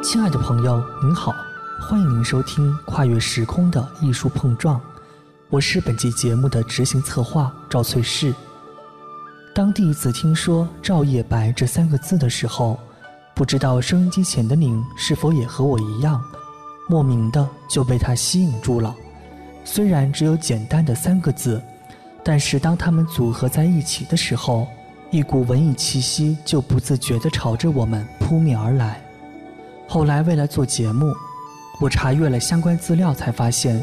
亲爱的朋友，您好，欢迎您收听《跨越时空的艺术碰撞》，我是本期节目的执行策划赵翠氏。当第一次听说“赵叶白”这三个字的时候，不知道收音机前的您是否也和我一样，莫名的就被它吸引住了。虽然只有简单的三个字，但是当它们组合在一起的时候，一股文艺气息就不自觉地朝着我们扑面而来。后来为了做节目，我查阅了相关资料，才发现，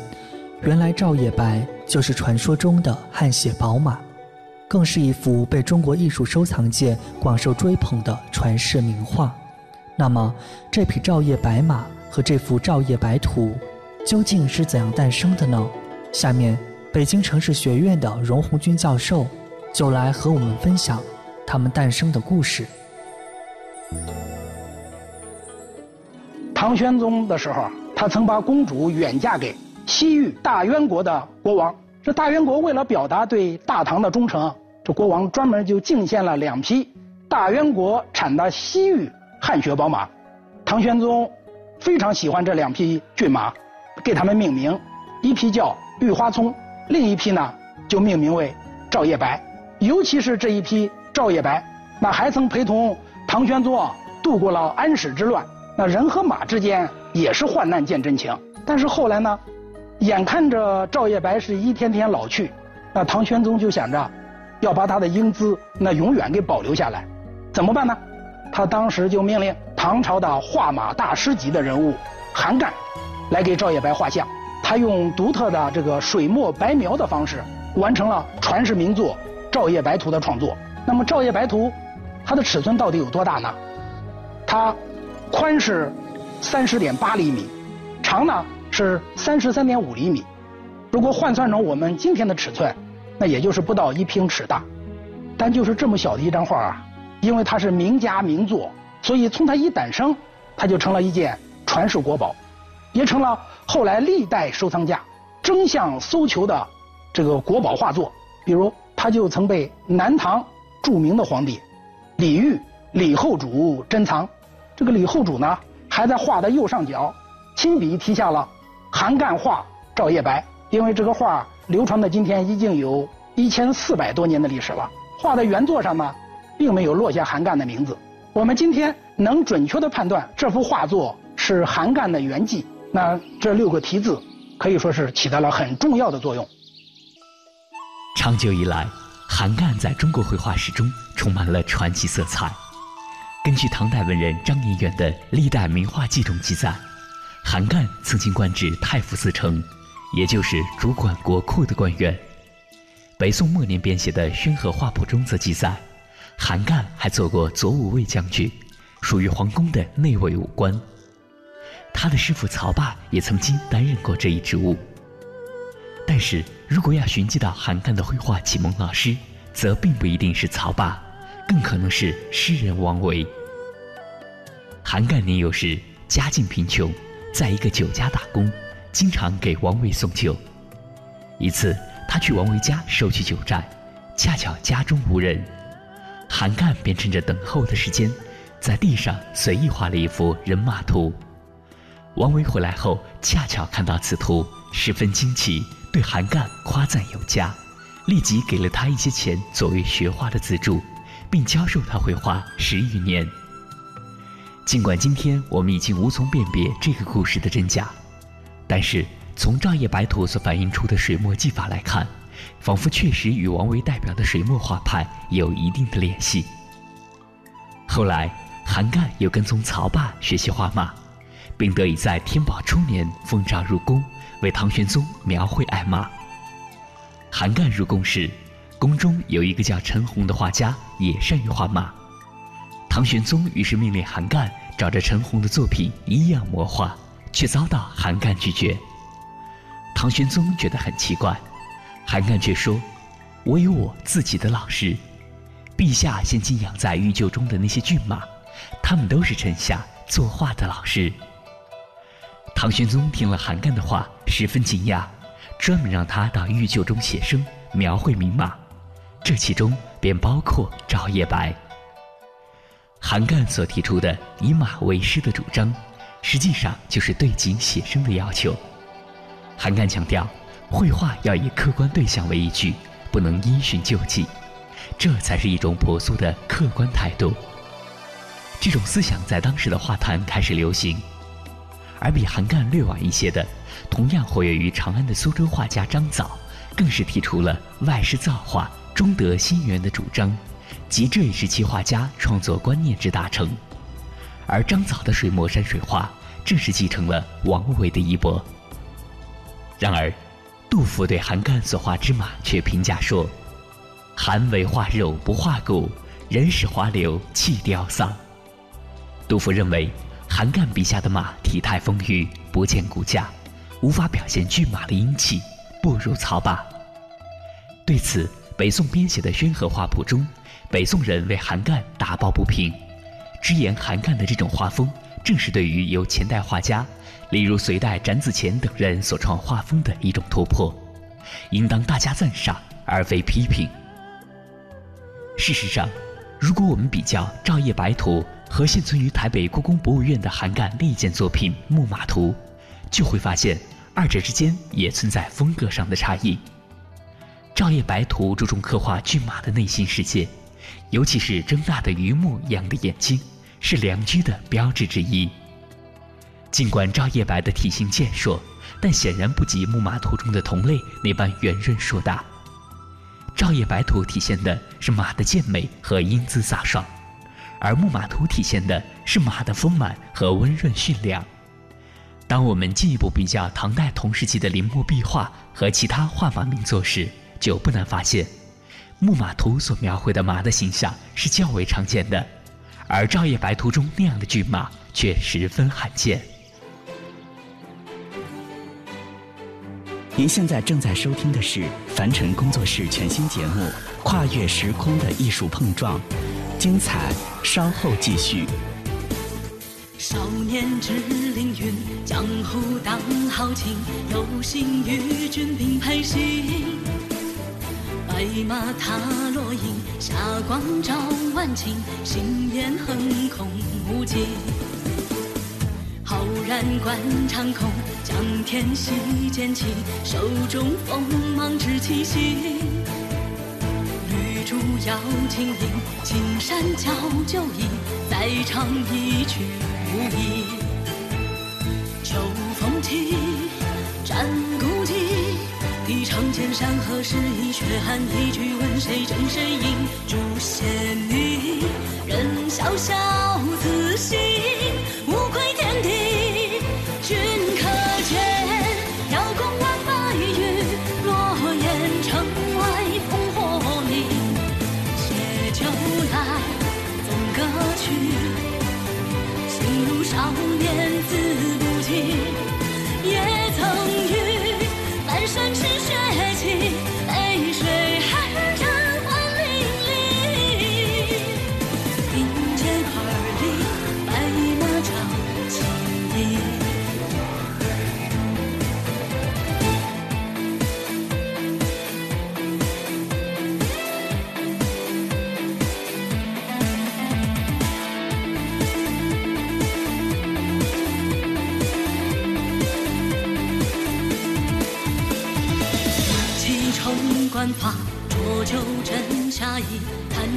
原来赵叶白就是传说中的汗血宝马，更是一幅被中国艺术收藏界广受追捧的传世名画。那么，这匹赵叶白马和这幅赵叶白图，究竟是怎样诞生的呢？下面，北京城市学院的荣红军教授就来和我们分享他们诞生的故事。唐玄宗的时候，他曾把公主远嫁给西域大渊国的国王。这大渊国为了表达对大唐的忠诚，这国王专门就进献了两匹大渊国产的西域汗血宝马。唐玄宗非常喜欢这两匹骏马，给他们命名，一匹叫玉花葱，另一匹呢就命名为赵叶白。尤其是这一匹赵叶白，那还曾陪同唐玄宗啊度过了安史之乱。那人和马之间也是患难见真情，但是后来呢，眼看着赵叶白是一天天老去，那唐玄宗就想着要把他的英姿那永远给保留下来，怎么办呢？他当时就命令唐朝的画马大师级的人物韩干来给赵叶白画像，他用独特的这个水墨白描的方式完成了传世名作《赵叶白图》的创作。那么《赵叶白图》它的尺寸到底有多大呢？它。宽是三十点八厘米，长呢是三十三点五厘米。如果换算成我们今天的尺寸，那也就是不到一平尺大。但就是这么小的一张画啊，因为它是名家名作，所以从它一诞生，它就成了一件传世国宝，也成了后来历代收藏家争相搜求的这个国宝画作。比如，它就曾被南唐著名的皇帝李煜、李后主珍藏。这个李后主呢，还在画的右上角亲笔题下了“韩干画赵叶白”，因为这个画流传到今天已经有一千四百多年的历史了。画的原作上呢，并没有落下韩干的名字。我们今天能准确的判断这幅画作是韩干的原迹，那这六个题字可以说是起到了很重要的作用。长久以来，韩干在中国绘画史中充满了传奇色彩。根据唐代文人张彦远的《历代名画记》中记载，韩干曾经官至太傅寺丞，也就是主管国库的官员。北宋末年编写的《宣和画谱》中则记载，韩干还做过左武卫将军，属于皇宫的内卫武官。他的师傅曹霸也曾经担任过这一职务。但是如果要寻迹到韩干的绘画启蒙老师，则并不一定是曹霸。更可能是诗人王维。韩干年幼时家境贫穷，在一个酒家打工，经常给王维送酒。一次，他去王维家收取酒债，恰巧家中无人，韩干便趁着等候的时间，在地上随意画了一幅人马图。王维回来后，恰巧看到此图，十分惊奇，对韩干夸赞有加，立即给了他一些钱作为学画的资助。并教授他绘画十余年。尽管今天我们已经无从辨别这个故事的真假，但是从赵叶白图所反映出的水墨技法来看，仿佛确实与王维代表的水墨画派有一定的联系。后来，韩干又跟踪曹霸学习画马，并得以在天宝初年奉诏入宫，为唐玄宗描绘爱马。韩干入宫时。宫中有一个叫陈洪的画家，也善于画马。唐玄宗于是命令韩干找着陈洪的作品一样摹画，却遭到韩干拒绝。唐玄宗觉得很奇怪，韩干却说：“我有我自己的老师，陛下现今养在御厩中的那些骏马，他们都是臣下作画的老师。”唐玄宗听了韩干的话，十分惊讶，专门让他到御厩中写生，描绘名马。这其中便包括赵叶白。韩干所提出的以马为师的主张，实际上就是对景写生的要求。韩干强调，绘画要以客观对象为依据，不能因循旧迹，这才是一种朴素的客观态度。这种思想在当时的画坛开始流行，而比韩干略晚一些的，同样活跃于长安的苏州画家张藻，更是提出了外施造化，中得心源的主张，即这一时期画家创作观念之大成。而张藻的水墨山水画，正是继承了王维的衣钵。然而，杜甫对韩干所画之马却评价说：“韩为画肉不画骨，人使滑流气凋丧。”杜甫认为，韩干笔下的马体态丰腴，不见骨架，无法表现骏马的英气，不如曹霸。对此，北宋编写的《宣和画谱》中，北宋人为韩干打抱不平，直言韩干的这种画风，正是对于由前代画家，例如隋代展子虔等人所创画风的一种突破，应当大加赞赏，而非批评。事实上，如果我们比较《照夜白图》，和现存于台北故宫博物院的韩干另一件作品《木马图》，就会发现二者之间也存在风格上的差异。《照夜白图》注重刻画骏马的内心世界，尤其是睁大的榆木一样的眼睛，是良驹的标志之一。尽管照夜白的体型健硕，但显然不及《木马图》中的同类那般圆润硕大。《照夜白图》体现的是马的健美和英姿飒爽。而木马图体现的是马的丰满和温润驯良。当我们进一步比较唐代同时期的临摹壁画和其他画马名作时，就不难发现，木马图所描绘的马的形象是较为常见的，而照夜白图中那样的骏马却十分罕见。您现在正在收听的是凡尘工作室全新节目《跨越时空的艺术碰撞》。精彩，稍后继续。少年志凌云，江湖当豪情，有幸与君并排行。白马踏落英，霞光照万顷，心烟横空无际。浩然观长空，将天席剑起，手中锋芒志气行。竹摇清音，青山教酒意，再唱一曲无意。秋风起，战，长剑山河诗意？血汗一句问谁真谁赢？诛仙女，任潇潇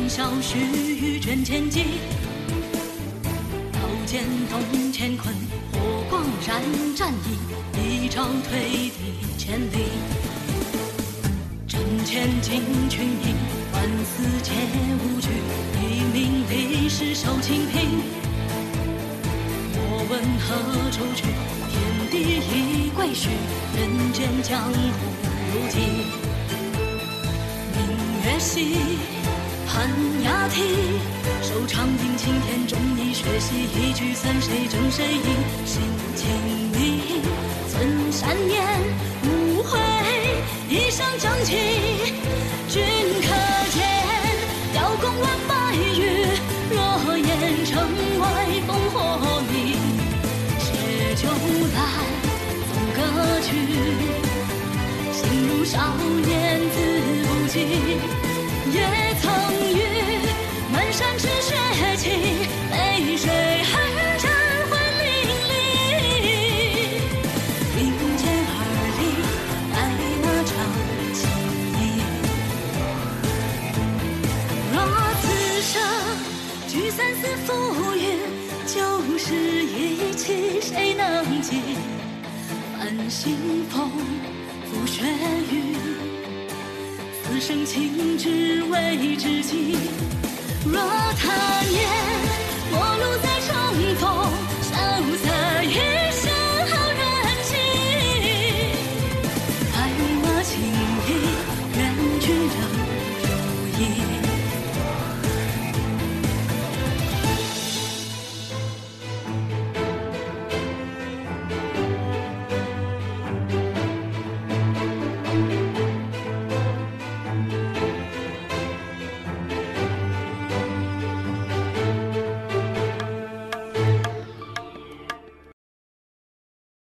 谈笑须臻千机。刀剑动乾坤，火光燃战衣，一朝退敌千里。阵前惊群英，万死皆无惧，一命立誓守清平。莫问何处去，天地已归墟，人间江湖如寄。明月兮寒鸦啼，手长定青天，忠义学习一局算谁争谁赢？心清明，存善念，无悔一生正气。君可见，雕弓挽白玉，若言城外烽火明。借酒来，纵歌去，心如少年自不羁。也曾是血气，泪水寒畅换淋漓。并肩而立，白马仗青衣。若此生聚散似浮云，旧事一起，谁能解？伴清风，抚雪雨，此生情，只为自己。若他年陌路再重逢